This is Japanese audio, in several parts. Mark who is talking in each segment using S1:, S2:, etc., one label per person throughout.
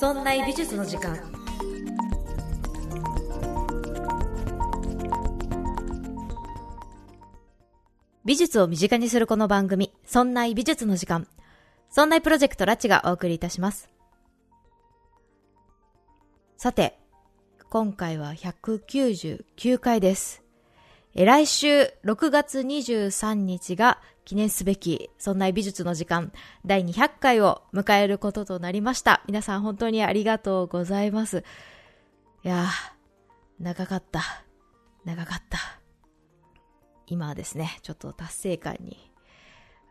S1: そんな美術の時間美術を身近にするこの番組、そんな美術の時間。そんなプロジェクトラッチがお送りいたします。さて、今回は199回です。来週6月23日が記念すべき、そんな美術の時間第200回を迎えることとなりました。皆さん本当にありがとうございます。いやー、長かった。長かった。今はですね、ちょっと達成感に、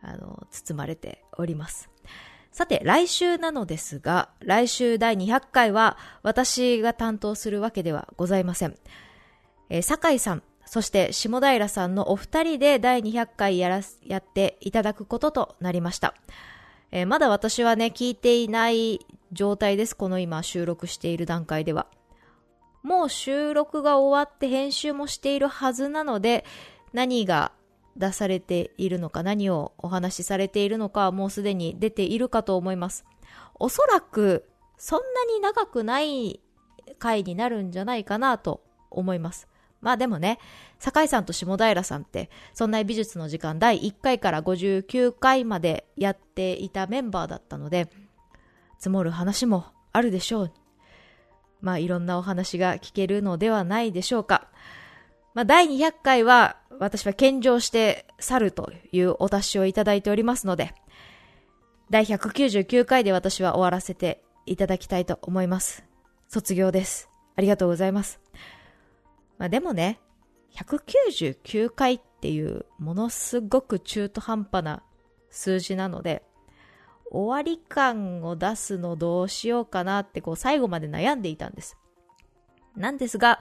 S1: あの、包まれております。さて、来週なのですが、来週第200回は私が担当するわけではございません。えー酒井さん、そして下平さんのお二人で第200回やら、やっていただくこととなりました。えーまだ私はね、聞いていない状態です。この今収録している段階では。もう収録が終わって編集もしているはずなので、何が出されているのか、何をお話しされているのかもうすでに出ているかと思います。おそらく、そんなに長くない回になるんじゃないかなと思います。まあでもね、酒井さんと下平さんって、そんな美術の時間第1回から59回までやっていたメンバーだったので、積もる話もあるでしょう。まあいろんなお話が聞けるのではないでしょうか。まあ第200回は私は献上して去るというお達しをいただいておりますので、第199回で私は終わらせていただきたいと思います。卒業です。ありがとうございます。まあでもね、199回っていうものすごく中途半端な数字なので、終わり感を出すのどうしようかなってこう最後まで悩んでいたんです。なんですが、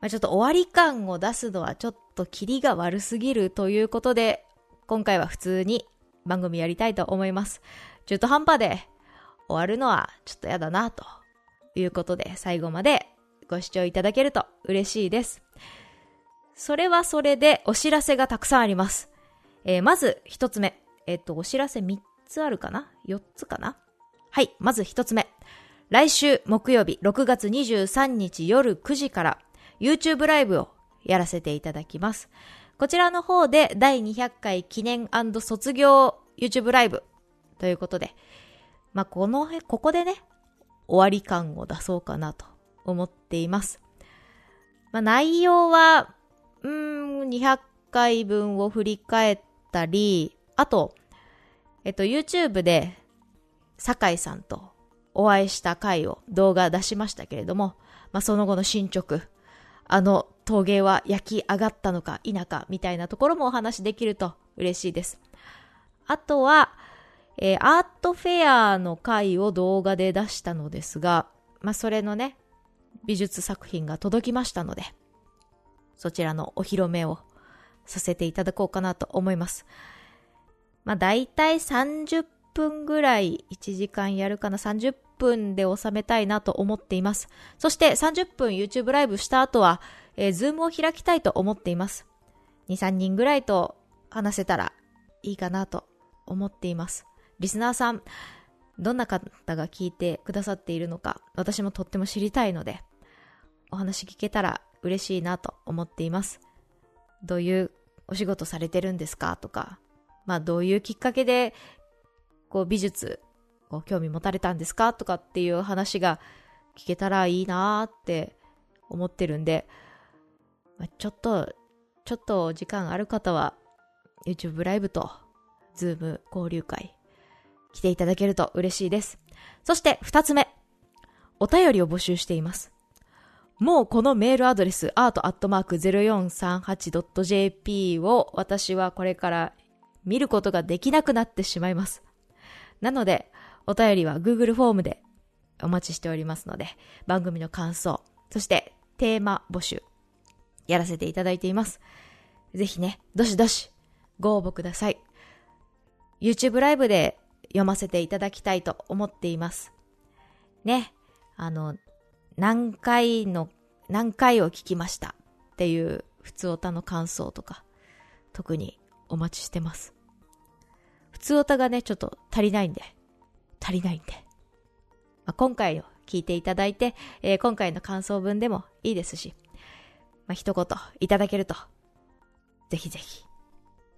S1: まあ、ちょっと終わり感を出すのはちょっとキリが悪すぎるということで、今回は普通に番組やりたいと思います。中途半端で終わるのはちょっとやだなということで最後までご視聴いただけると嬉しいです。それはそれでお知らせがたくさんあります。えーまず一つ目。えっ、と、お知らせ3つあるかな ?4 つかな？はい、まず一つ目。来週木曜日6月23日夜9時から YouTube ライブをやらせていただきます。こちらの方で第200回記念卒業 YouTube ライブということで、まあ、このへ、ここでね、終わり感を出そうかなと思っています。まあ、内容は、うん、200回分を振り返ったり、あと、えっと、YouTube で、酒井さんとお会いした回を動画出しましたけれども、まあ、その後の進捗、あの陶芸は焼き上がったのか否かみたいなところもお話しできると嬉しいです。あとは、えーアートフェアの回を動画で出したのですが、まあ、それのね、美術作品が届きましたので、そちらのお披露目をさせていただこうかなと思います。まあ、大体30分ぐらい1時間やるかな30分で収めたいなと思っています。そして30分 YouTube ライブした後は、えー、Zoom を開きたいと思っています。2、3人ぐらいと話せたらいいかなと思っています。リスナーさん、どんな方が聞いてくださっているのか、私もとっても知りたいので、お話聞けたら嬉しいなと思っています。どういうお仕事されてるんですかとか、まあどういうきっかけで、こう美術を興味持たれたんですかとかっていう話が聞けたらいいなって思ってるんで、まあ、ちょっと、ちょっと時間ある方は YouTube ライブと Zoom 交流会来ていただけると嬉しいです。そして二つ目、お便りを募集しています。もうこのメールアドレス art.0438.jp を私はこれから見ることができなくなってしまいます。なので、お便りは Google フォームでお待ちしておりますので、番組の感想、そしてテーマ募集、やらせていただいています。ぜひね、どしどしご応募ください。YouTube ライブで読ませていただきたいと思っています。ね、あの、何回の、何回を聞きましたっていう普通歌の感想とか、特にお待ちしてます。普通歌がね、ちょっと足りないんで、足りないんで、まあ、今回を聞いていただいて、えー、今回の感想文でもいいですし、まあ、一言いただけると、ぜひぜひ、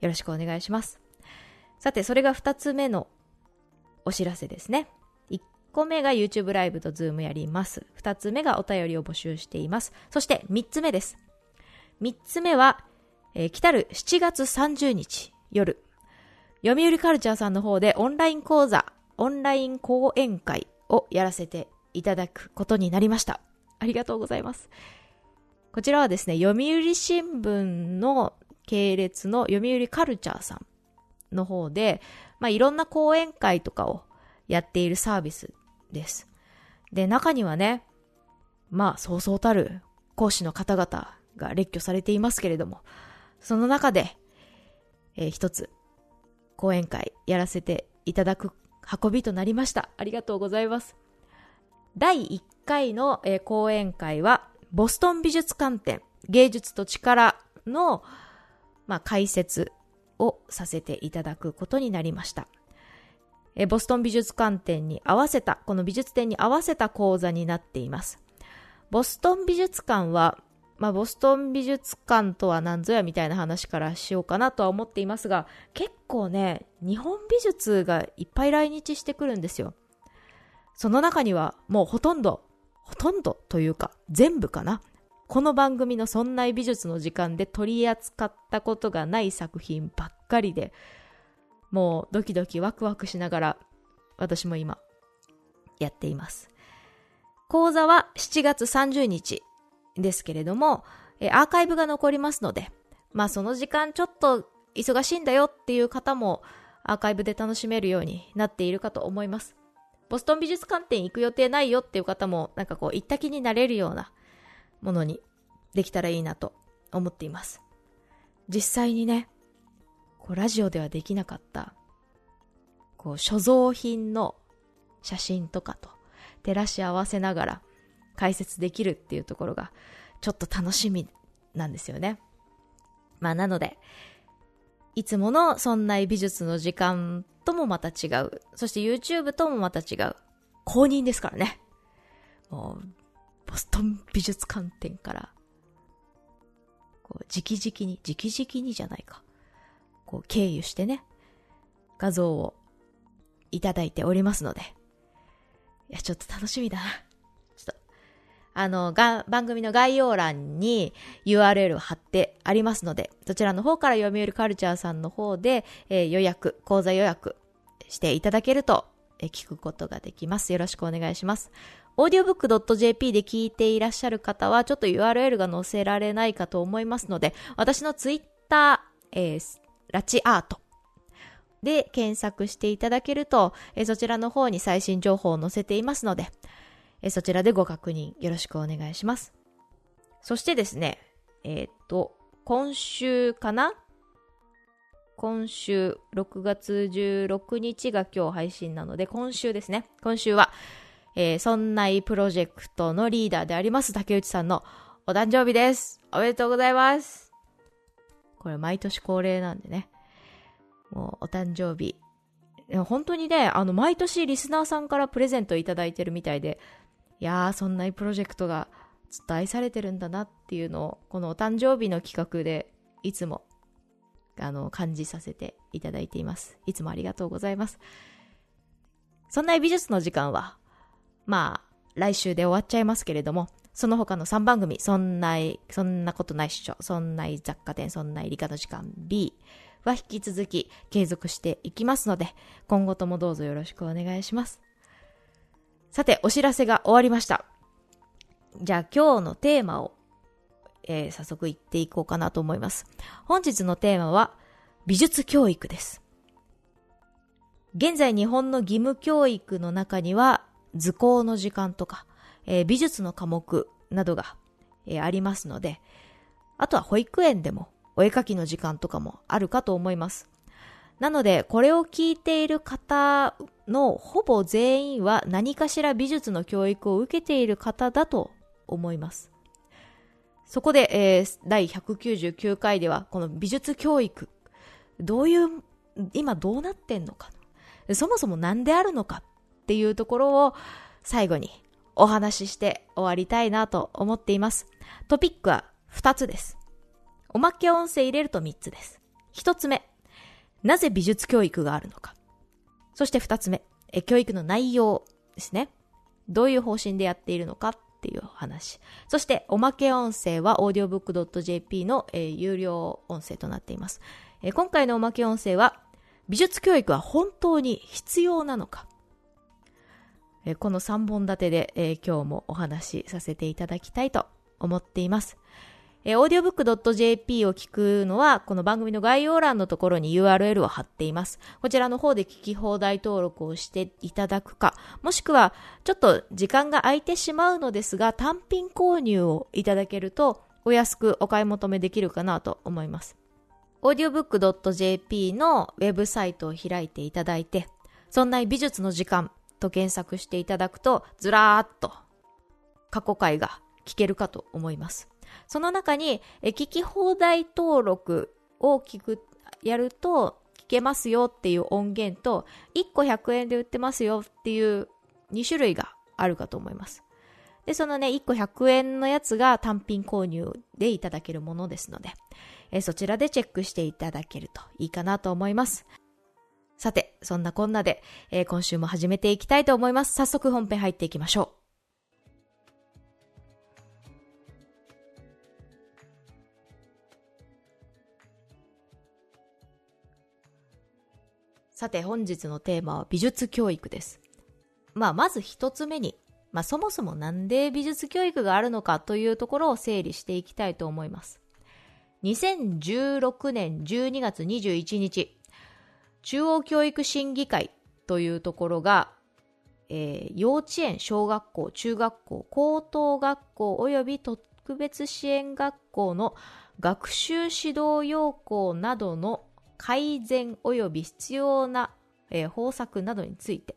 S1: よろしくお願いします。さて、それが二つ目のお知らせですね。1個目が YouTube ライブと Zoom やります。2つ目がお便りを募集しています。そして3つ目です。3つ目は、えー、来たる7月30日夜、読売カルチャーさんの方でオンライン講座、オンライン講演会をやらせていただくことになりました。ありがとうございます。こちらはですね、読売新聞の系列の読売カルチャーさんの方で、まあ、いろんな講演会とかをやっているサービスです。で、中にはね、まあ、そうそうたる講師の方々が列挙されていますけれども、その中で、えー、一つ、講演会やらせていただく運びとなりました。ありがとうございます。第1回の、えー、講演会は、ボストン美術館展、芸術と力の、まあ、解説をさせていただくことになりました。えボストン美術館展に合わせた、この美術展に合わせた講座になっています。ボストン美術館は、まあ、ボストン美術館とは何ぞやみたいな話からしようかなとは思っていますが、結構ね、日本美術がいっぱい来日してくるんですよ。その中にはもうほとんど、ほとんどというか全部かな。この番組の「そんな美術の時間」で取り扱ったことがない作品ばっかりでもうドキドキワクワクしながら私も今やっています講座は7月30日ですけれどもアーカイブが残りますのでまあその時間ちょっと忙しいんだよっていう方もアーカイブで楽しめるようになっているかと思いますボストン美術館展行く予定ないよっていう方もなんかこう行った気になれるようなものにできたらいいなと思っています。実際にね、こうラジオではできなかった、こう所蔵品の写真とかと照らし合わせながら解説できるっていうところがちょっと楽しみなんですよね。まあなので、いつものそんな美術の時間ともまた違う。そして YouTube ともまた違う。公認ですからね。もうボストン美術館展から、こう、直々に、直々にじゃないか。こう、経由してね、画像をいただいておりますので、いや、ちょっと楽しみだな。ちょっと、あの、が、番組の概要欄に URL を貼ってありますので、そちらの方から読売カルチャーさんの方で、えー、予約、講座予約していただけると、えー、聞くことができます。よろしくお願いします。audiobook.jp で聞いていらっしゃる方は、ちょっと URL が載せられないかと思いますので、私のツイッター、えー、ラチアートで検索していただけると、え、そちらの方に最新情報を載せていますので、え、そちらでご確認よろしくお願いします。そしてですね、えっと、今週かな？今週、6月16日が今日配信なので、今週ですね。今週は、えー、そんないプロジェクトのリーダーであります竹内さんのお誕生日です。おめでとうございます。これ毎年恒例なんでね。もうお誕生日。本当にね、あの、毎年リスナーさんからプレゼントいただいてるみたいで、いやー、そんなプロジェクトがずっと愛されてるんだなっていうのを、このお誕生日の企画でいつも、あの、感じさせていただいています。いつもありがとうございます。そんな美術の時間は、まあ、来週で終わっちゃいますけれども、その他の3番組、そんな、そんなことないっしょ、そんな雑貨店、そんな理科の時間 B は引き続き継続していきますので、今後ともどうぞよろしくお願いします。さて、お知らせが終わりました。じゃあ今日のテーマを、えー、早速言っていこうかなと思います。本日のテーマは、美術教育です。現在日本の義務教育の中には、図工の時間とか、えー、美術の科目などが、えー、ありますので、あとは保育園でもお絵かきの時間とかもあるかと思います。なので、これを聞いている方のほぼ全員は何かしら美術の教育を受けている方だと思います。そこで、えー、第199回では、この美術教育、どういう、今どうなってんのか、そもそも何であるのかっていうところを最後にお話しして終わりたいなと思っています。トピックは2つです。おまけ音声入れると3つです。1つ目、なぜ美術教育があるのか。そして2つ目、え教育の内容ですね。どういう方針でやっているのかっていう話。そして、おまけ音声は audiobook.jp の、えー、有料音声となっています、えー、今回のおまけ音声は、美術教育は本当に必要なのかこの3本立てで、今日もお話しさせていただきたいと思っています。audiobook.jp を聞くのは、この番組の概要欄のところに URL を貼っています。こちらの方で聞き放題登録をしていただくか、もしくは、ちょっと時間が空いてしまうのですが、単品購入をいただけると、お安くお買い求めできるかなと思います。audiobook.jp のウェブサイトを開いていただいて、そんな美術の時間と検索していただくと、ずらーっと過去回が聞けるかと思います。その中に、聞き放題登録を聞く、やると聞けますよっていう音源と、1個100円で売ってますよっていう2種類があるかと思います。で、そのね、1個100円のやつが単品購入でいただけるものですので、えそちらでチェックしていただけるといいかなと思います。さて、そんなこんなで、えー、今週も始めていきたいと思います。早速本編入っていきましょう。さて本日のテーマは美術教育です。まあまず一つ目に、まあそもそもなんで美術教育があるのかというところを整理していきたいと思います。2016年12月21日、中央教育審議会というところが、えー、幼稚園、小学校、中学校、高等学校及び特別支援学校の学習指導要項などの改善及び必要な、えー、方策などについて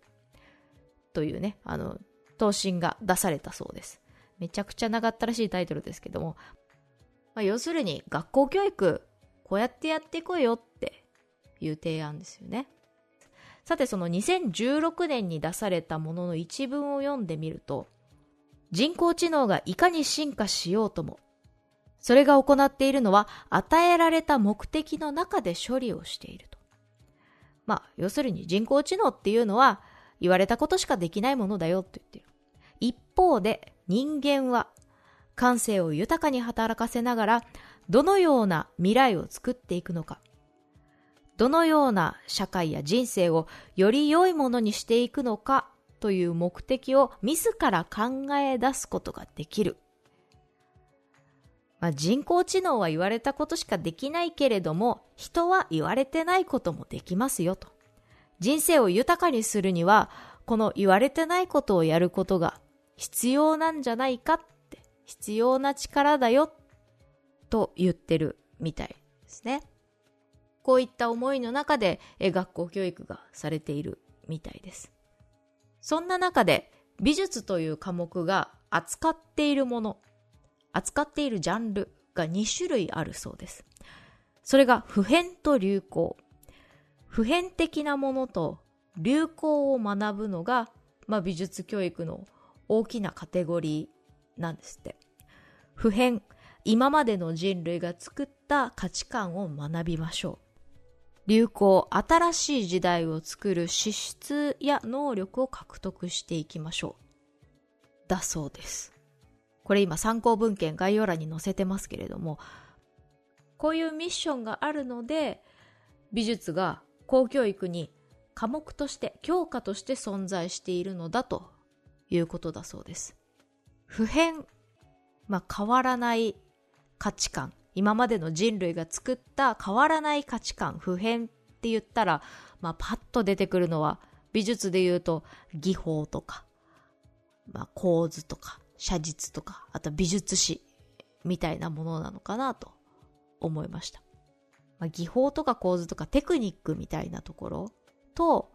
S1: というね、あの、答申が出されたそうです。めちゃくちゃ長ったらしいタイトルですけども、まあ、要するに学校教育こうやってやっていこうよっていう提案ですよね。さてその2016年に出されたものの一文を読んでみると、人工知能がいかに進化しようとも、それが行っているのは与えられた目的の中で処理をしていると。まあ、要するに人工知能っていうのは言われたことしかできないものだよって言ってる。一方で人間は感性を豊かに働かせながらどのような未来を作っていくのか。どのような社会や人生をより良いものにしていくのかという目的を自ら考え出すことができる。まあ、人工知能は言われたことしかできないけれども、人は言われてないこともできますよと。人生を豊かにするには、この言われてないことをやることが必要なんじゃないかって、必要な力だよと言ってるみたいですね。こういった思いの中で学校教育がされているみたいです。そんな中で美術という科目が扱っているもの、扱っているジャンルが2種類あるそうです。それが普遍と流行。普遍的なものと流行を学ぶのが、まあ、美術教育の大きなカテゴリーなんですって。普遍、今までの人類が作った価値観を学びましょう。流行、新しい時代を作る資質や能力を獲得していきましょう。だそうです。これ今参考文献概要欄に載せてますけれども、こういうミッションがあるので、美術が公教育に科目として、教科として存在しているのだということだそうです。普遍、まあ、変わらない価値観今までの人類が作った変わらない価値観、普遍って言ったら、まあ、パッと出てくるのは、美術で言うと、技法とか、まあ、構図とか、写実とか、あと美術史みたいなものなのかなと思いました。まあ、技法とか構図とかテクニックみたいなところと、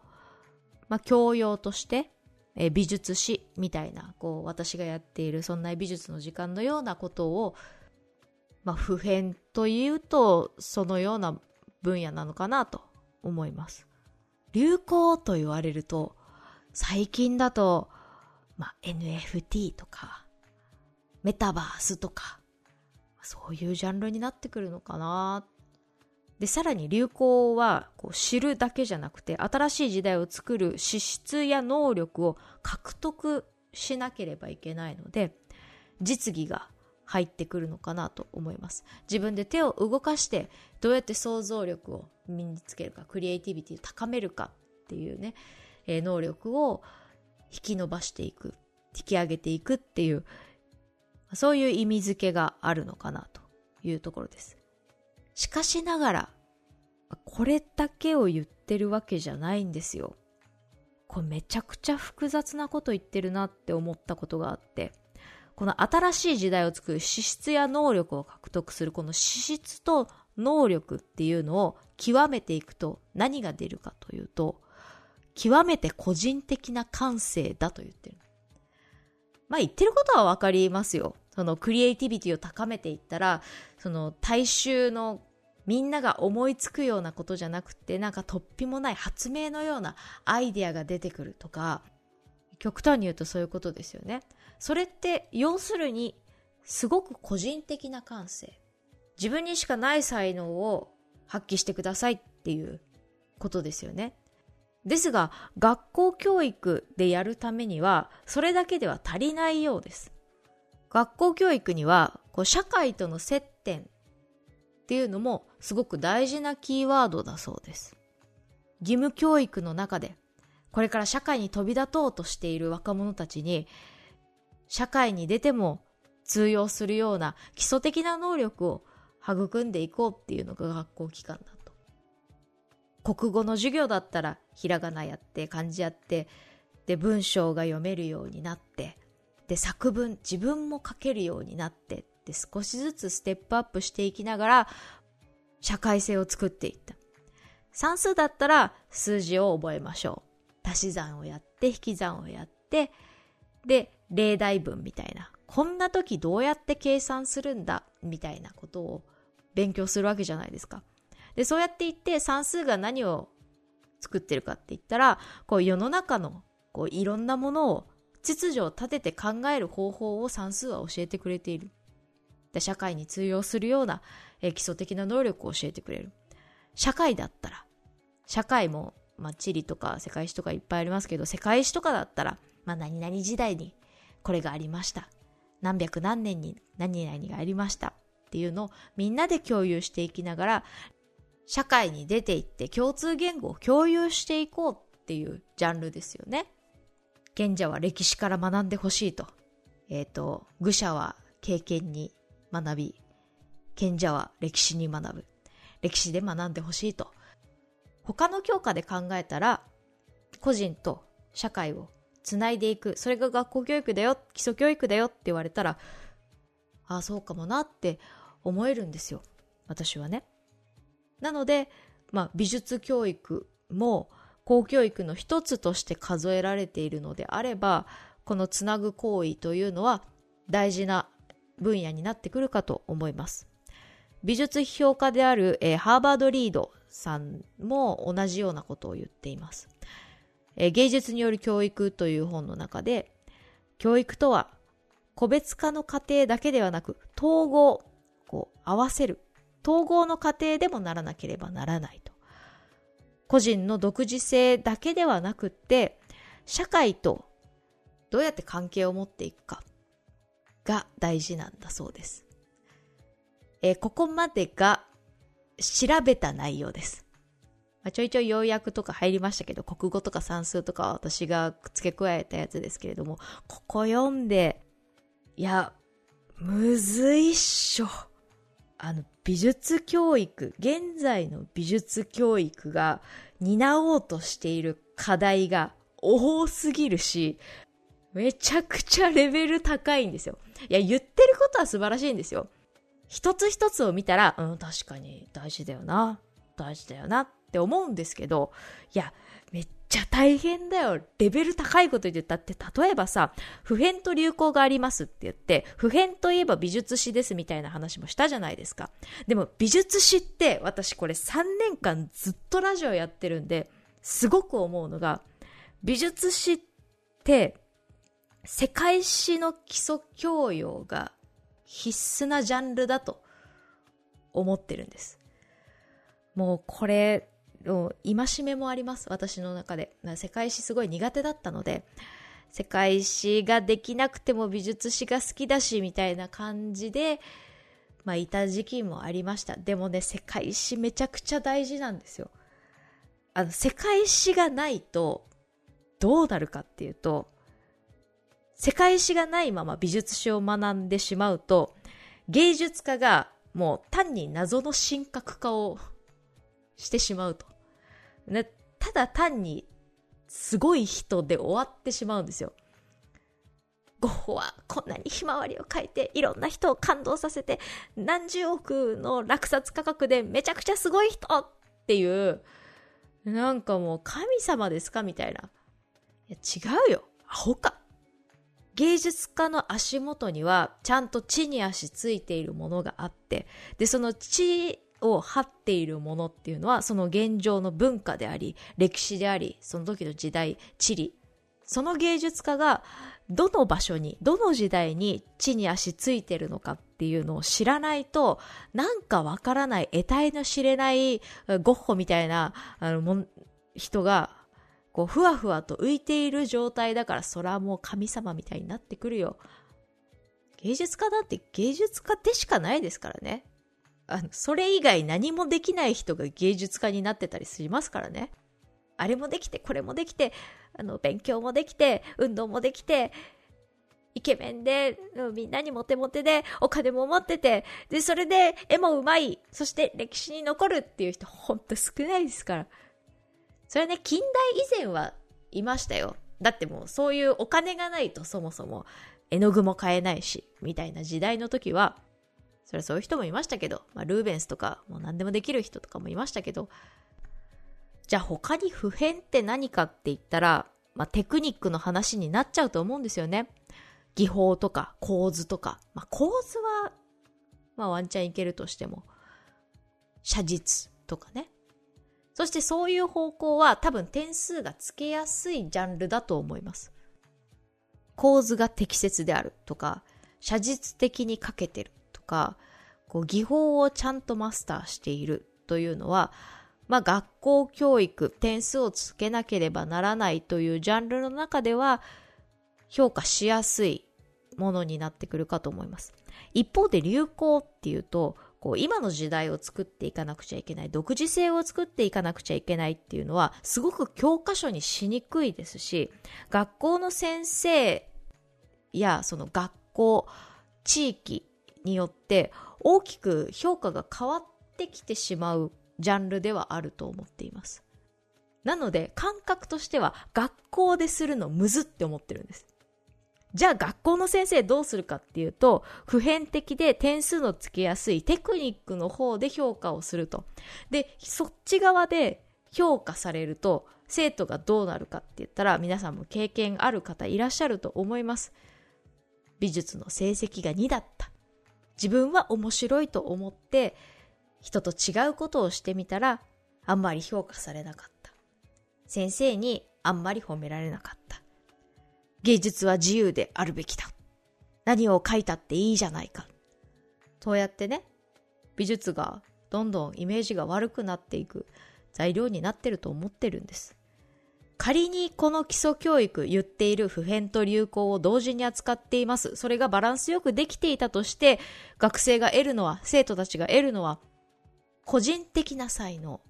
S1: まあ、教養として、え美術史みたいな、こう、私がやっている、そんな美術の時間のようなことを、まあ、普遍というと、そのような分野なのかなと思います。流行と言われると、最近だと、まあ、NFT とか、メタバースとか、そういうジャンルになってくるのかな。で、さらに流行はこう知るだけじゃなくて、新しい時代を作る資質や能力を獲得しなければいけないので、実技が入ってくるのかなと思います。自分で手を動かしてどうやって想像力を身につけるか、クリエイティビティを高めるかっていうね、えー、能力を引き伸ばしていく、引き上げていくっていう、そういう意味付けがあるのかなというところです。しかしながら、これだけを言ってるわけじゃないんですよ。これめちゃくちゃ複雑なこと言ってるなって思ったことがあって、この新しい時代を作る資質や能力を獲得するこの資質と能力っていうのを極めていくと何が出るかというと、極めて個人的な感性だと言ってる。まあ言ってることはわかりますよ。そのクリエイティビティを高めていったら、その大衆のみんなが思いつくようなことじゃなくて、なんか突飛もない発明のようなアイデアが出てくるとか、極端に言うとそういうことですよね。それって要するにすごく個人的な感性。自分にしかない才能を発揮してくださいっていうことですよね。ですが、学校教育でやるためには、それだけでは足りないようです。学校教育には、こう社会との接点っていうのもすごく大事なキーワードだそうです。義務教育の中で、これから社会に飛び立とうとしている若者たちに、社会に出ても通用するような基礎的な能力を育んでいこうっていうのが学校機関だと。国語の授業だったらひらがなやって漢字やってで文章が読めるようになってで作文自分も書けるようになってで少しずつステップアップしていきながら社会性を作っていった算数だったら数字を覚えましょう足し算をやって引き算をやってで例題文みたいなこんな時どうやって計算するんだみたいなことを勉強するわけじゃないですか。で、そうやって言って算数が何を作ってるかって言ったら、こう世の中のこういろんなものを秩序を立てて考える方法を算数は教えてくれている。で社会に通用するような、基礎的な能力を教えてくれる。社会だったら、社会も、まあ、地理とか世界史とかいっぱいありますけど、世界史とかだったら、まあ、何々時代にこれがありました。何百何年に何々がありました。っていうのをみんなで共有していきながら、社会に出ていって共通言語を共有していこうっていうジャンルですよね。賢者は歴史から学んでほしいと。えっ、ー、と、愚者は経験に学び、賢者は歴史に学ぶ。歴史で学んでほしいと。他の教科で考えたら、個人と社会をつないでいく。それが学校教育だよ、基礎教育だよって言われたら、ああ、そうかもなって思えるんですよ。私はね。なので、まあ、美術教育も公教育の一つとして数えられているのであれば、このつなぐ行為というのは大事な分野になってくるかと思います。美術批評家である、えー、ハーバード・リードさんも同じようなことを言っています。えー、芸術による教育という本の中で、教育とは個別化の過程だけではなく、統合、こう、合わせる。統合の過程でもならなければならないと。個人の独自性だけではなくって、社会とどうやって関係を持っていくかが大事なんだそうです。えー、ここまでが調べた内容です。まあ、ちょいちょい要約とか入りましたけど、国語とか算数とか私が付け加えたやつですけれども、ここ読んでいや、むずいっしょ。あの、美術教育、現在の美術教育が担おうとしている課題が多すぎるし、めちゃくちゃレベル高いんですよ。いや、言ってることは素晴らしいんですよ。一つ一つを見たら、うん、確かに大事だよな。大事だよなって思うんですけど、いや、めっちゃ大変だよ。レベル高いこと言ったって、例えばさ、普遍と流行がありますって言って、普遍といえば美術史ですみたいな話もしたじゃないですか。でも美術史って私これ3年間ずっとラジオやってるんで、すごく思うのが、美術史って世界史の基礎教養が必須なジャンルだと思ってるんです。もうこれ、戒めもあります、私の中で。世界史すごい苦手だったので、世界史ができなくても美術史が好きだし、みたいな感じで、まあ、いた時期もありました。でもね、世界史めちゃくちゃ大事なんですよ。あの、世界史がないと、どうなるかっていうと、世界史がないまま美術史を学んでしまうと、芸術家がもう単に謎の神格化をしてしまうと。ね、ただ単にすごい人で終わってしまうんですよ。ゴッホはこんなにひまわりを描いていろんな人を感動させて何十億の落札価格でめちゃくちゃすごい人っていうなんかもう神様ですかみたいな。いや違うよ。アホか。芸術家の足元にはちゃんと地に足ついているものがあって、で、その地を張っているものっていうのはその現状の文化であり、歴史であり、その時の時代、地理。その芸術家がどの場所に、どの時代に地に足ついてるのかっていうのを知らないと、なんかわからない、得体の知れないゴッホみたいなあのも人が、こう、ふわふわと浮いている状態だから、それはもう神様みたいになってくるよ。芸術家だって芸術家でしかないですからね。あの、それ以外何もできない人が芸術家になってたりしますからね。あれもできて、これもできて、あの、勉強もできて、運動もできて、イケメンで、みんなにモテモテで、お金も持ってて、で、それで絵もうまい、そして歴史に残るっていう人、ほんと少ないですから。それね、近代以前はいましたよ。だってもうそういうお金がないとそもそも絵の具も買えないし、みたいな時代の時は、それはそういう人もいましたけど、まあ、ルーベンスとか、もう何でもできる人とかもいましたけど、じゃあ他に普遍って何かって言ったら、まあ、テクニックの話になっちゃうと思うんですよね。技法とか構図とか。まあ、構図は、まあ、ワンチャンいけるとしても、写実とかね。そしてそういう方向は多分点数がつけやすいジャンルだと思います。構図が適切であるとか、写実的に書けてるとか、こう技法をちゃんとマスターしているというのは、まあ、学校教育、点数をつけなければならないというジャンルの中では、評価しやすいものになってくるかと思います。一方で流行っていうと、こう今の時代を作っていかなくちゃいけない、独自性を作っていかなくちゃいけないっていうのは、すごく教科書にしにくいですし、学校の先生やその学校、地域によって大きく評価が変わってきてしまうジャンルではあると思っています。なので、感覚としては学校でするのむずって思ってるんです。じゃあ学校の先生どうするかっていうと、普遍的で点数のつけやすいテクニックの方で評価をすると。で、そっち側で評価されると、生徒がどうなるかって言ったら、皆さんも経験ある方いらっしゃると思います。美術の成績が2だった。自分は面白いと思って、人と違うことをしてみたら、あんまり評価されなかった。先生にあんまり褒められなかった。芸術は自由であるべきだ。何を書いたっていいじゃないか。そうやってね、美術がどんどんイメージが悪くなっていく材料になってると思ってるんです。仮にこの基礎教育言っている普遍と流行を同時に扱っています。それがバランスよくできていたとして、学生が得るのは、生徒たちが得るのは、個人的な才能。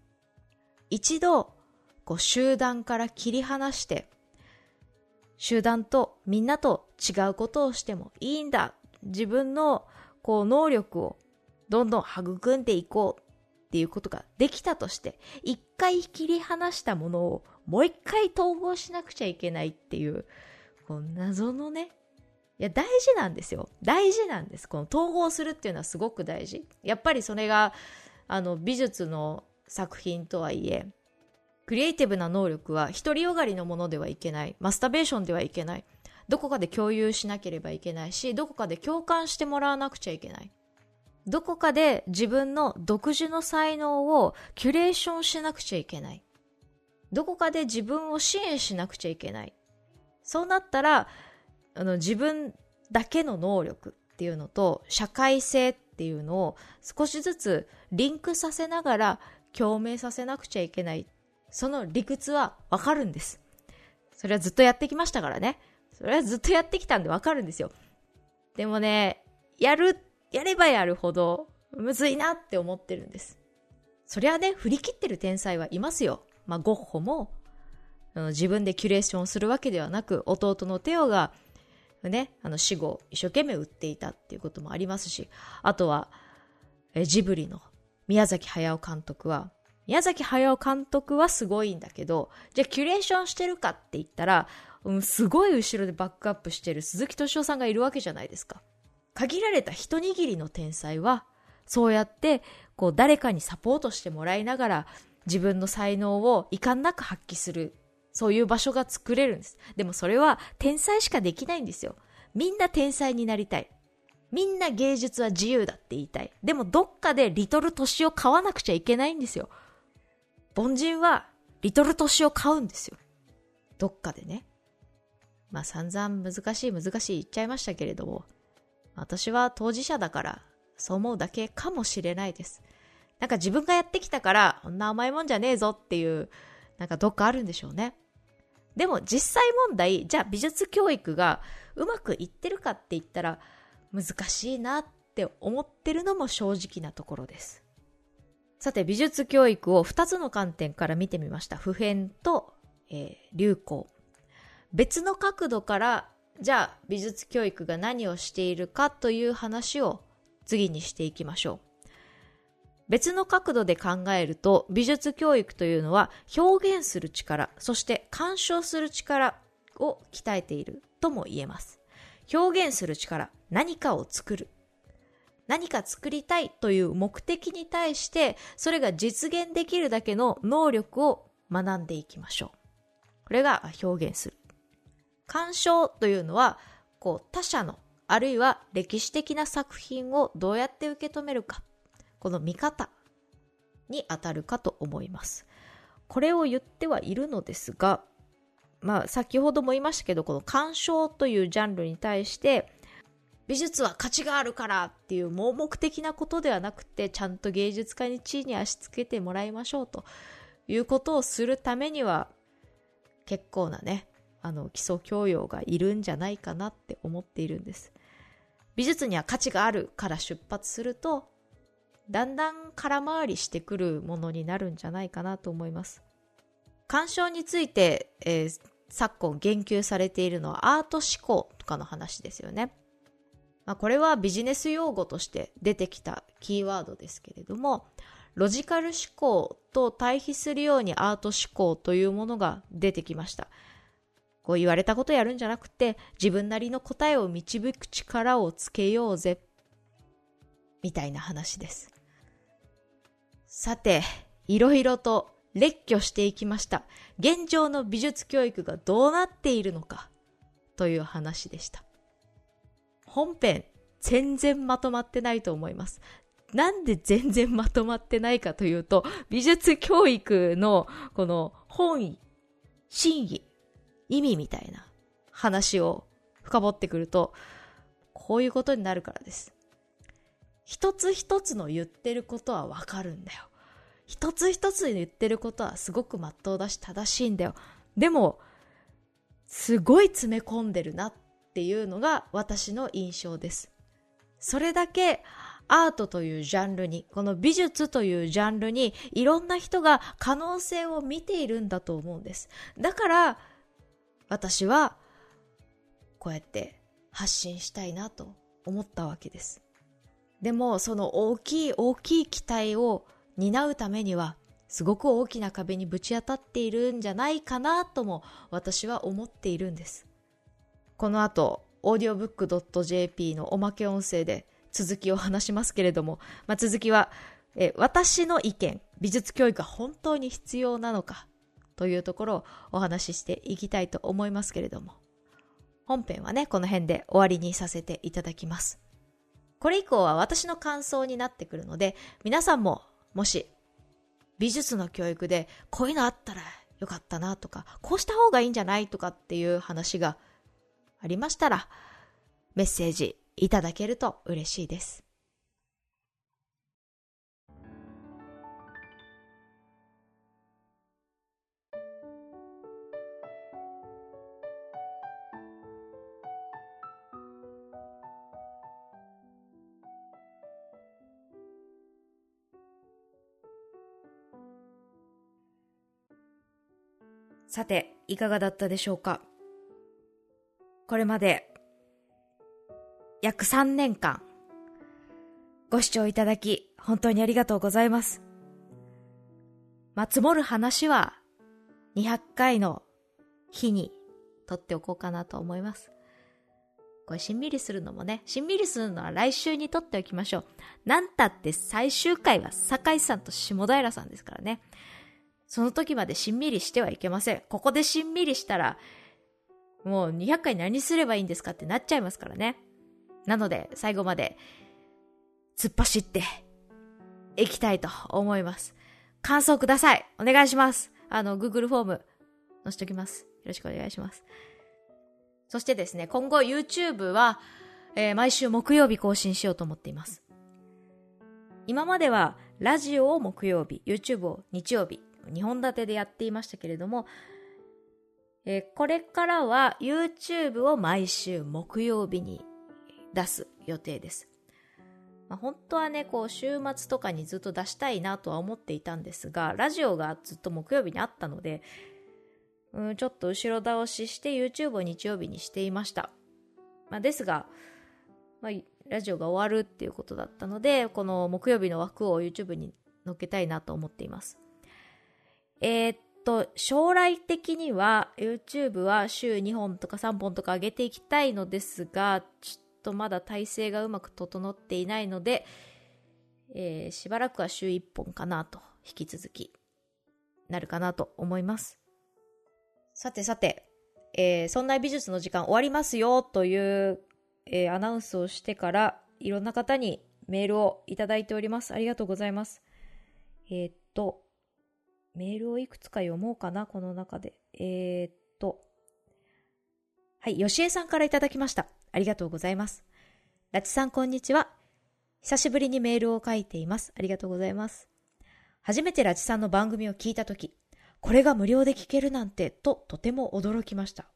S1: 一度、こう集団から切り離して、集団とみんなと違うことをしてもいいんだ。自分のこう能力をどんどん育んでいこうっていうことができたとして、一回切り離したものをもう一回統合しなくちゃいけないっていう、こう謎のね、いや、大事なんですよ。大事なんです。この統合するっていうのはすごく大事。やっぱりそれがあの美術の作品とはいえクリエイティブな能力は独りよがりのものではいけない。マスターベーションではいけない。どこかで共有しなければいけないしどこかで共感してもらわなくちゃいけない。どこかで自分の独自の才能をキュレーションしなくちゃいけない。どこかで自分を支援しなくちゃいけない。そうなったらあの自分だけの能力っていうのと社会性っていうのを少しずつリンクさせながら共鳴させなくちゃいけない。その理屈はわかるんです。それはずっとやってきましたからね。それはずっとやってきたんでわかるんですよ。でもね、やる、やればやるほどむずいなって思ってるんです。そりゃね、振り切ってる天才はいますよ。まあ、ゴッホも、自分でキュレーションするわけではなく、弟のテオが、ね、あの死後一生懸命売っていたっていうこともありますし、あとは、ジブリの宮崎駿監督は、宮崎駿監督はすごいんだけど、じゃあキュレーションしてるかって言ったら、うん、すごい後ろでバックアップしてる鈴木敏夫さんがいるわけじゃないですか。限られた一握りの天才は、そうやって、こう誰かにサポートしてもらいながら、自分の才能を遺憾なく発揮する。そういう場所が作れるんです。でもそれは天才しかできないんですよ。みんな天才になりたい。みんな芸術は自由だって言いたい。でもどっかでリトルトシを買わなくちゃいけないんですよ。凡人はリトルトシを買うんですよ。どっかでね。まあ散々難しい難しい言っちゃいましたけれども、私は当事者だからそう思うだけかもしれないです。なんか自分がやってきたから、こんな甘いもんじゃねえぞっていう、なんかどっかあるんでしょうね。でも実際問題、じゃあ美術教育がうまくいってるかって言ったら難しいなって思ってるのも正直なところです。さて美術教育を2つの観点から見てみました。普遍と、えー、流行。別の角度からじゃあ美術教育が何をしているかという話を次にしていきましょう。別の角度で考えると美術教育というのは表現する力、そして鑑賞する力を鍛えているとも言えます。表現する力、何かを作る。何か作りたいという目的に対して、それが実現できるだけの能力を学んでいきましょう。これが表現する。鑑賞というのは、こう他者のあるいは歴史的な作品をどうやって受け止めるか、この見方に当たるかと思います。これを言ってはいるのですが、まあ先ほども言いましたけど、この鑑賞というジャンルに対して、美術は価値があるからっていう盲目的 na ことではなくて、ちゃんと芸術家に地位に足つけてもらいましょうということをするためには、結構なね、あの基礎教養がいるんじゃないかなって思っているんです。美術には価値があるから出発すると、だんだん空回りしてくるものになるんじゃないかなと思います。鑑賞について、えー、昨今言及されているのはアート思考とかの話ですよね。まあ、これはビジネス用語として出てきたキーワードですけれども、ロジカル思考と対比するようにアート思考というものが出てきました。こう言われたことやるんじゃなくて、自分なりの答えを導く力をつけようぜ。みたいな話です。さて、いろいろと列挙していきました。現状の美術教育がどうなっているのか、という話でした。本編、全然まとまってないと思います。なんで全然まとまってないかというと、美術教育のこの本意、真意、意味みたいな話を深掘ってくると、こういうことになるからです。一つ一つの言ってることはわかるんだよ。一つ一つ言ってることはすごく真っ当だし正しいんだよ。でも、すごい詰め込んでるなっていうのが私の印象です。それだけアートというジャンルに、この美術というジャンルにいろんな人が可能性を見ているんだと思うんです。だから、私はこうやって発信したいなと思ったわけです。でもその大きい大きい期待を担うためにはすごく大きな壁にぶち当たっているんじゃないかなとも私は思っているんです。この後、audiobook.jp のおまけ音声で続きを話しますけれども、まあ、続きはえ私の意見、美術教育が本当に必要なのかというところをお話ししていきたいと思いますけれども、本編はね、この辺で終わりにさせていただきます。これ以降は私の感想になってくるので、皆さんももし美術の教育でこういうのあったらよかったなとか、こうした方がいいんじゃないとかっていう話がありましたら、メッセージいただけると嬉しいです。さて、いかがだったでしょうか？これまで、約3年間、ご視聴いただき、本当にありがとうございます。まあ、積もる話は、200回の日に撮っておこうかなと思います。これしんみりするのもね、しんみりするのは来週に撮っておきましょう。なんたって最終回は酒井さんと下平さんですからね。その時までしんみりしてはいけません。ここでしんみりしたら、もう200回何すればいいんですかってなっちゃいますからね。なので、最後まで、突っ走って、いきたいと思います。感想ください。お願いします。あの、Google フォーム、載せときます。よろしくお願いします。そしてですね、今後 YouTube は、えー、毎週木曜日更新しようと思っています。今までは、ラジオを木曜日、YouTube を日曜日、2本立てでやっていましたけれども、えー、これからは YouTube を毎週木曜日に出す予定です。まあ、本当はね、こう週末とかにずっと出したいなとは思っていたんですが、ラジオがずっと木曜日にあったので、うん、ちょっと後ろ倒しして YouTube を日曜日にしていました。まあ、ですが、まあ、ラジオが終わるっていうことだったので、この木曜日の枠を YouTube に載っけたいなと思っています。えー、っと、将来的には YouTube は週2本とか3本とか上げていきたいのですが、ちょっとまだ体制がうまく整っていないので、えー、しばらくは週1本かなと、引き続き、なるかなと思います。さてさて、えー、そんな美術の時間終わりますよという、えー、アナウンスをしてから、いろんな方にメールをいただいております。ありがとうございます。えー、っと、メールをいくつか読もうかな、この中で。えー、っと。はい、吉江さんからいただきました。ありがとうございます。ラチさん、こんにちは。久しぶりにメールを書いています。ありがとうございます。初めてラチさんの番組を聞いたとき、これが無料で聞けるなんて、ととても驚きました。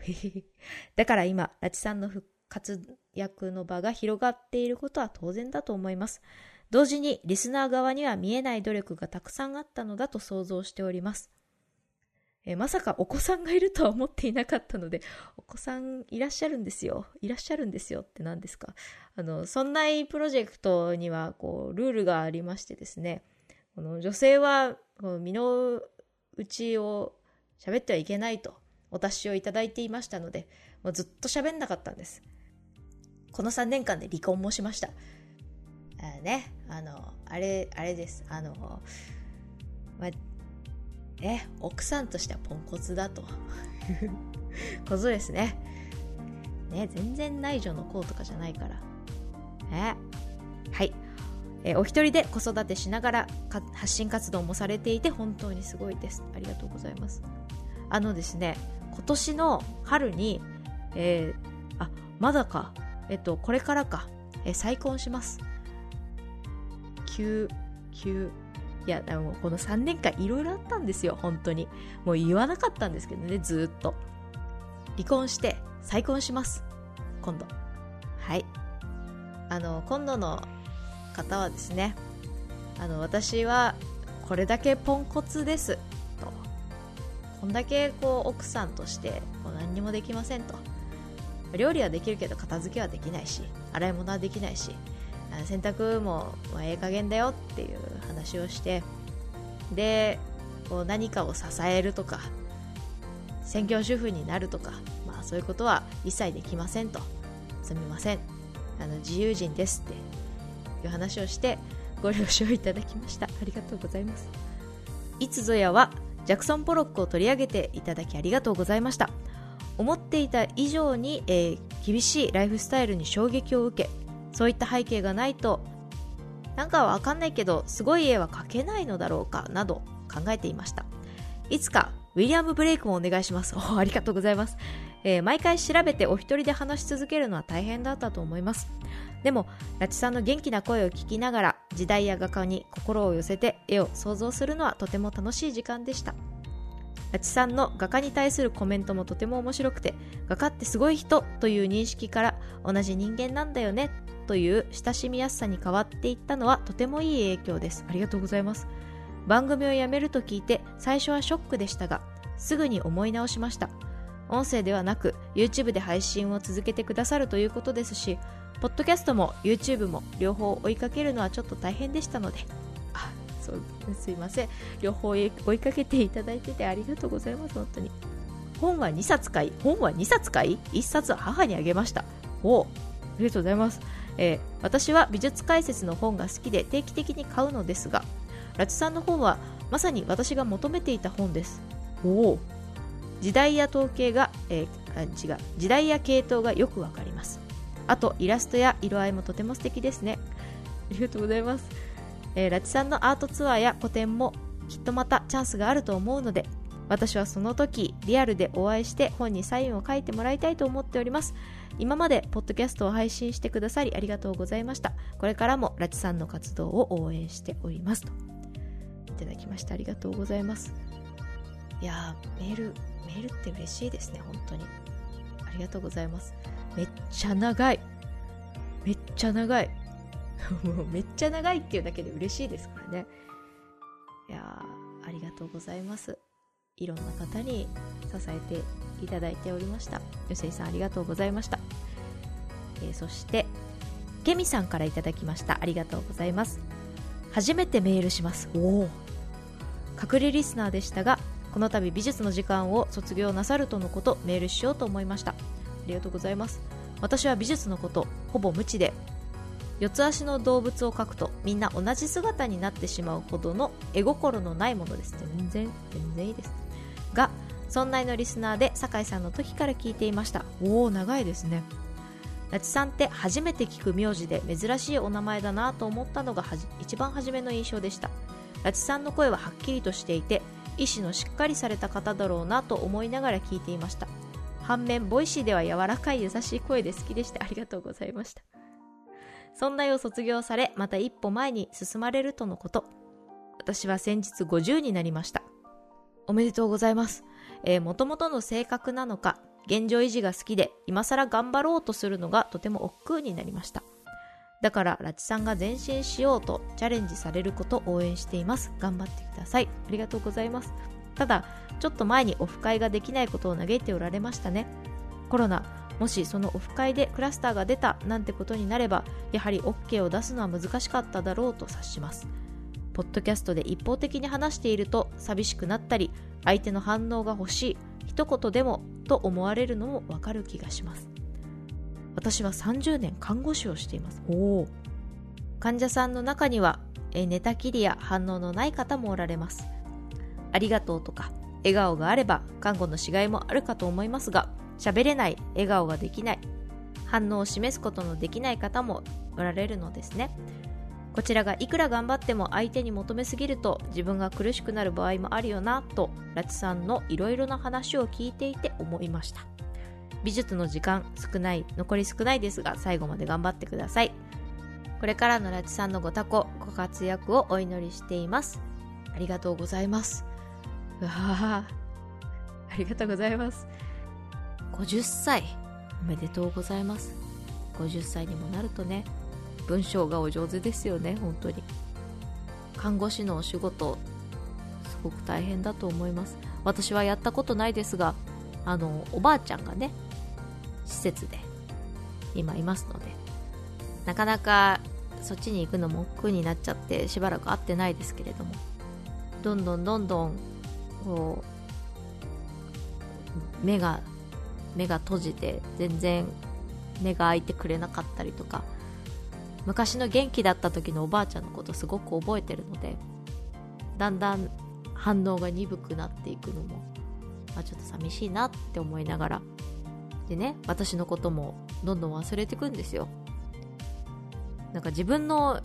S1: だから今、ラチさんの復活躍の場が広がっていることは当然だと思います。同時にリスナー側には見えない努力がたくさんあったのだと想像しております。えまさかお子さんがいるとは思っていなかったので、お子さんいらっしゃるんですよ。いらっしゃるんですよって何ですか？あの、そんなプロジェクトには、こう、ルールがありましてですね、この女性は、身の内を喋ってはいけないと、お達しをいただいていましたので、もうずっと喋んなかったんです。この3年間で離婚もしました。あね、あの、あれ、あれです。あの、まあ、ね、奥さんとしてはポンコツだと。ことですね。ね、全然内助の功とかじゃないから。ね。はい。えお一人で子育てしながら発信活動もされていて本当にすごいです。ありがとうございます。あのですね、今年の春に、えー、あ、まだか。えっと、これからか。え再婚します。急、急。いや、でもこの3年間いろいろあったんですよ、本当に。もう言わなかったんですけどね、ずっと。離婚して再婚します。今度。はい。あの、今度の方はですね、あの、私はこれだけポンコツです。と。こんだけこう奥さんとしてこう何にもできませんと。料理はできるけど片付けはできないし、洗い物はできないし、洗濯も、まあ、ええ加減だよっていう話をしてでこう何かを支えるとか専業主婦になるとか、まあ、そういうことは一切できませんと。すみません。あの自由人ですっていう話をしてご了承いただきました。ありがとうございます。いつぞやはジャクソン・ポロックを取り上げていただきありがとうございました。思っていた以上に、えー、厳しいライフスタイルに衝撃を受けそういった背景がないとなんかわかんないけどすごい絵は描けないのだろうかなど考えていました。いつかウィリアム・ブレイクもお願いします。おありがとうございます。えー毎回調べてお一人で話し続けるのは大変だったと思います。でもラチさんの元気な声を聞きながら時代や画家に心を寄せて絵を想像するのはとても楽しい時間でした。ラチさんの画家に対するコメントもとても面白くて画家ってすごい人という認識から同じ人間なんだよねという親しみやすさに変わっていったのはとてもいい影響です。ありがとうございます。番組をやめると聞いて最初はショックでしたがすぐに思い直しました。音声ではなく YouTube で配信を続けてくださるということですしポッドキャストも YouTube も両方追いかけるのはちょっと大変でしたので。あそうす。いません。両方追いかけていただいててありがとうございます。本当に。本は2冊買い。本は2冊買い？1冊母にあげました。おありがとうございます、えー私は美術解説の本が好きで定期的に買うのですがラチさんの本はまさに私が求めていた本です。おお。時代や統計が、えーあ違う。時代や系統がよくわかります。あとイラストや色合いもとても素敵ですね。ありがとうございます、えーラチさんのアートツアーや個展もきっとまたチャンスがあると思うので私はその時リアルでお会いして本にサインを書いてもらいたいと思っております。今までポッドキャストを配信してくださりありがとうございました。これからもラチさんの活動を応援しております。といただきました。ありがとうございます。いやーメールメールって嬉しいですね本当に。ありがとうございます。めっちゃ長い。めっちゃ長い。もうめっちゃ長いっていうだけで嬉しいですからね。いやーありがとうございます。いろんな方に支えていただいておりました。よせいさんありがとうございました、えーそしてケミさんからいただきました。ありがとうございます。初めてメールします。おお隠れリスナーでしたがこの度美術の時間を卒業なさるとのことメールしようと思いました。ありがとうございます。私は美術のことほぼ無知で四つ足の動物を描くとみんな同じ姿になってしまうほどの絵心のないものです。全然全然いいです。がそんなのリスナーで酒井さんの時から聞いていました。おお長いですね。ラチさんって初めて聞く名字で珍しいお名前だなと思ったのが一番初めの印象でした。ラチさんの声ははっきりとしていて意志のしっかりされた方だろうなと思いながら聞いていました。反面 Voicy では柔らかい優しい声で好きでしてありがとうございました。そんな世を卒業されまた一歩前に進まれるとのこと。私は先日50になりました。おめでとうございます。えー、元々の性格なのか現状維持が好きで今更頑張ろうとするのがとても億劫になりました。だからラチさんが前進しようとチャレンジされることを応援しています。頑張ってください。ありがとうございます。ただちょっと前にオフ会ができないことを嘆いておられましたね。コロナもしそのオフ会でクラスターが出たなんてことになればやはり OK を出すのは難しかっただろうと察します。ポッドキャストで一方的に話していると寂しくなったり相手の反応が欲しい一言でもと思われるのもわかる気がします。私は30年看護師をしています。おお。患者さんの中にはえ寝たきりや反応のない方もおられます。ありがとうとか笑顔があれば看護のしがいもあるかと思いますが喋れない笑顔ができない反応を示すことのできない方もおられるのですねこちらがいくら頑張っても相手に求めすぎると自分が苦しくなる場合もあるよなとラチさんのいろいろな話を聞いていて思いました。美術の時間少ない残り少ないですが最後まで頑張ってください。これからのラチさんのご多幸ご活躍をお祈りしています。ありがとうございます。うわあありがとうございます。50歳おめでとうございます。50歳にもなるとね文章がお上手ですよね本当に。看護師のお仕事すごく大変だと思います。私はやったことないですがあのおばあちゃんがね施設で今いますのでなかなかそっちに行くのも億劫になっちゃってしばらく会ってないですけれどもどんどんどんどんこう目が目が閉じて全然目が開いてくれなかったりとか昔の元気だった時のおばあちゃんのことすごく覚えてるのでだんだん反応が鈍くなっていくのも、まあ、ちょっと寂しいなって思いながら。でね私のこともどんどん忘れてくんですよ。なんか自分の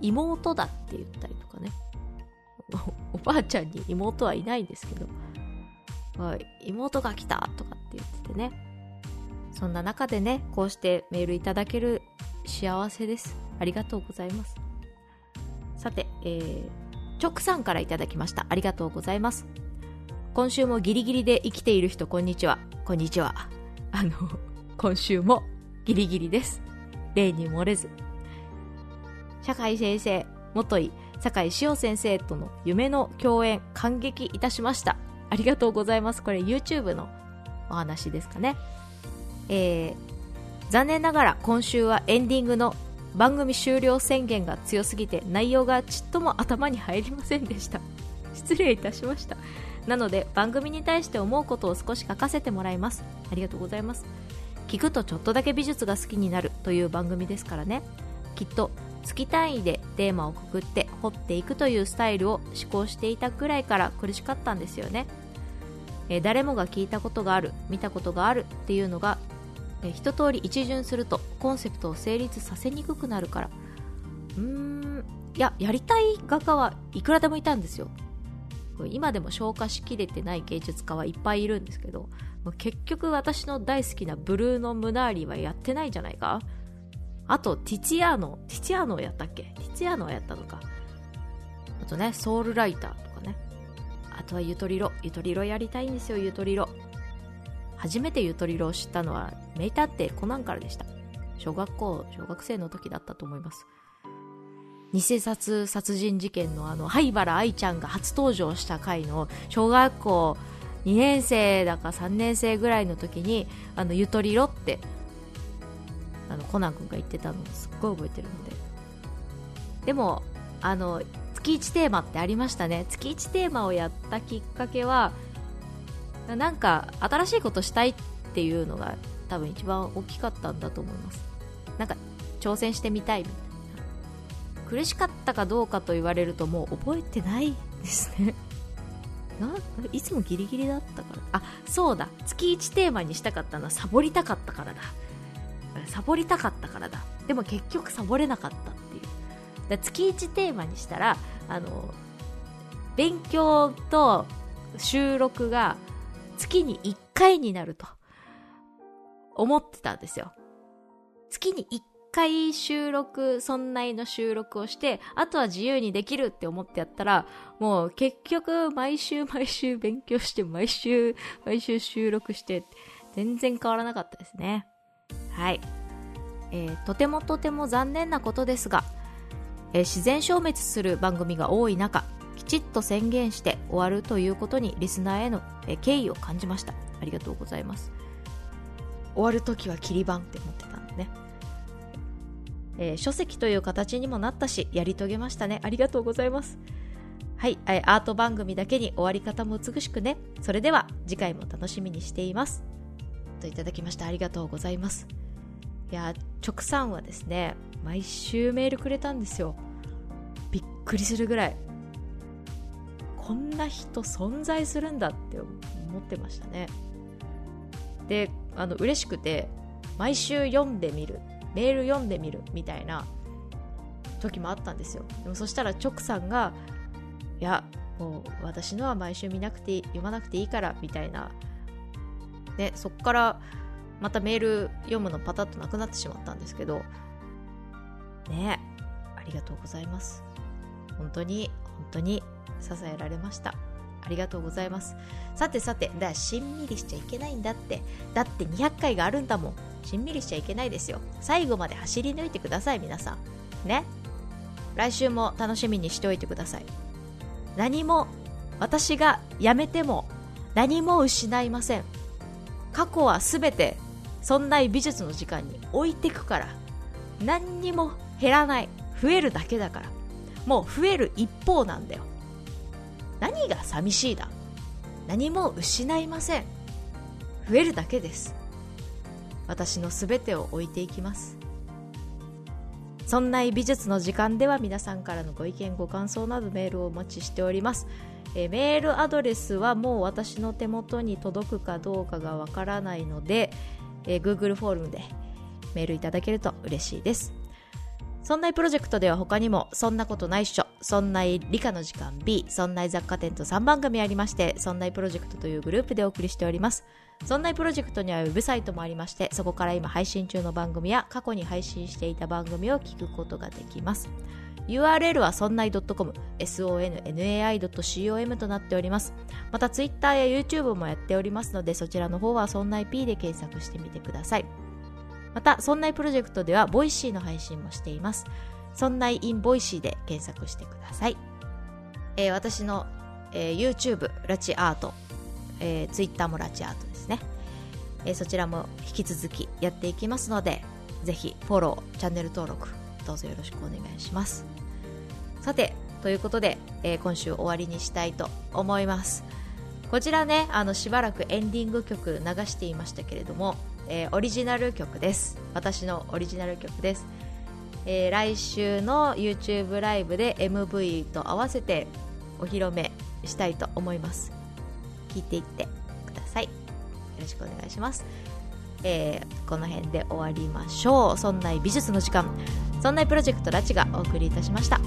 S1: 妹だって言ったりとかね。おばあちゃんに妹はいないんですけど妹が来たとかって言っててね。そんな中でねこうしてメールいただける幸せです。ありがとうございます。さて、えー、チョクさんからいただきました。ありがとうございます。今週もギリギリで生きている人こんにちは。こんにちは。あの今週もギリギリです。例に漏れず。社会先生元井酒井潮先生との夢の共演感激いたしました。ありがとうございます。これ YouTube のお話ですかね。えー、残念ながら今週はエンディングの番組終了宣言が強すぎて内容がちっとも頭に入りませんでした。失礼いたしました。なので番組に対して思うことを少し書かせてもらいます。ありがとうございます。聞くとちょっとだけ美術が好きになるという番組ですからね。きっと月単位でテーマをくくって掘っていくというスタイルを思考していたくらいから苦しかったんですよね、え誰もが聞いたことがある見たことがあるっていうのが、え一通り一巡するとコンセプトを成立させにくくなるからうーんいややりたい画家はいくらでもいたんですよ今でも消化しきれてない芸術家はいっぱいいるんですけど結局私の大好きなブルーノ・ムナーリはやってないじゃないかあと、ティチアーノ。ティチアーノをやったっけ？ティチアーノをやったのか。あとね、ソウルライターとかね。あとはゆとりろ。ゆとりろやりたいんですよ、ゆとりろ。初めてゆとりろを知ったのは、名探偵コナンからでした。小学校、小学生の時だったと思います。偽札殺人事件のあの、灰原愛ちゃんが初登場した回の小学校2年生だか3年生ぐらいの時に、あの、ゆとりろってあのコナン君が言ってたのすっごい覚えてるのででもあの月1テーマってありましたね月1テーマをやったきっかけはなんか新しいことしたいっていうのが多分一番大きかったんだと思います。なんか挑戦してみたいみたいな。苦しかったかどうかと言われるともう覚えてないですね。ないつもギリギリだったから。あそうだ。月1テーマにしたかったのはサボりたかったからだ。サボりたかったからだ。でも結局サボれなかったっていう。だ月1テーマにしたらあの勉強と収録が月に1回になると思ってたんですよ月に1回収録、そんなの収録をして、あとは自由にできるって思ってやったら、もう結局毎週毎週勉強して、毎週毎週収録して、全然変わらなかったですね。はい、えー、とてもとても残念なことですが、えー、自然消滅する番組が多い中きちっと宣言して終わるということにリスナーへの、敬意を感じました。ありがとうございます。終わる時は切り板って思ってたんでね、えー、書籍という形にもなったしやり遂げましたね。ありがとうございます。はい、アート番組だけに終わり方も美しくね。それでは次回も楽しみにしています。といただきましたありがとうございます。いや直さんはですね毎週メールくれたんですよ。びっくりするぐらい。こんな人存在するんだって思ってましたね。であの嬉しくて毎週読んでみるメール読んでみるみたいな時もあったんですよ。でもそしたら直さんがいやもう私のは毎週見なくて読まなくていいからみたいな。ねそっからまたメール読むのパタッとなくなってしまったんですけど、ねありがとうございます。本当に、本当に支えられました。ありがとうございます。さてさて、だしんみりしちゃいけないんだって。だって200回があるんだもん。しんみりしちゃいけないですよ。最後まで走り抜いてください、皆さん。ね。来週も楽しみにしておいてください。何も、私がやめても何も失いません。過去は全てそんな美術の時間に置いてくから何にも減らない増えるだけだからもう増える一方なんだよ。何が寂しいだ。何も失いません。増えるだけです。私の全てを置いていきます。そんな美術の時間では皆さんからのご意見ご感想などメールをお待ちしております。えメールアドレスはもう私の手元に届くかどうかがわからないので、え、Google フォームでメールいただけると嬉しいです。そんなプロジェクトでは他にも、そんなことないっしょ、そんな理科の時間 B、そんな雑貨店と3番組ありまして、そんなプロジェクトというグループでお送りしております。そんなプロジェクトにはウェブサイトもありまして、そこから今配信中の番組や過去に配信していた番組を聞くことができます。URL はそんない .com、sonnai.com となっております。また Twitter や YouTube もやっておりますので、そちらの方はそんない P で検索してみてください。また、そんないプロジェクトでは、 Voicy の配信もしています。そんない in Voicy で検索してください。えー、私の、えー、YouTube、ラチアート、えー、Twitter もラチアートですね。えー、そちらも引き続きやっていきますので、ぜひフォロー、チャンネル登録、どうぞよろしくお願いします。さて、ということで、えー、今週終わりにしたいと思います。こちらね、あのしばらくエンディング曲流していましたけれども、えー、オリジナル曲です。私のオリジナル曲です、えー、来週の YouTube ライブで MV と合わせてお披露目したいと思います。聞いていってください。よろしくお願いします、えー、この辺で終わりましょう。そんな美術の時間。そんなプロジェクトラチがお送りいたしました。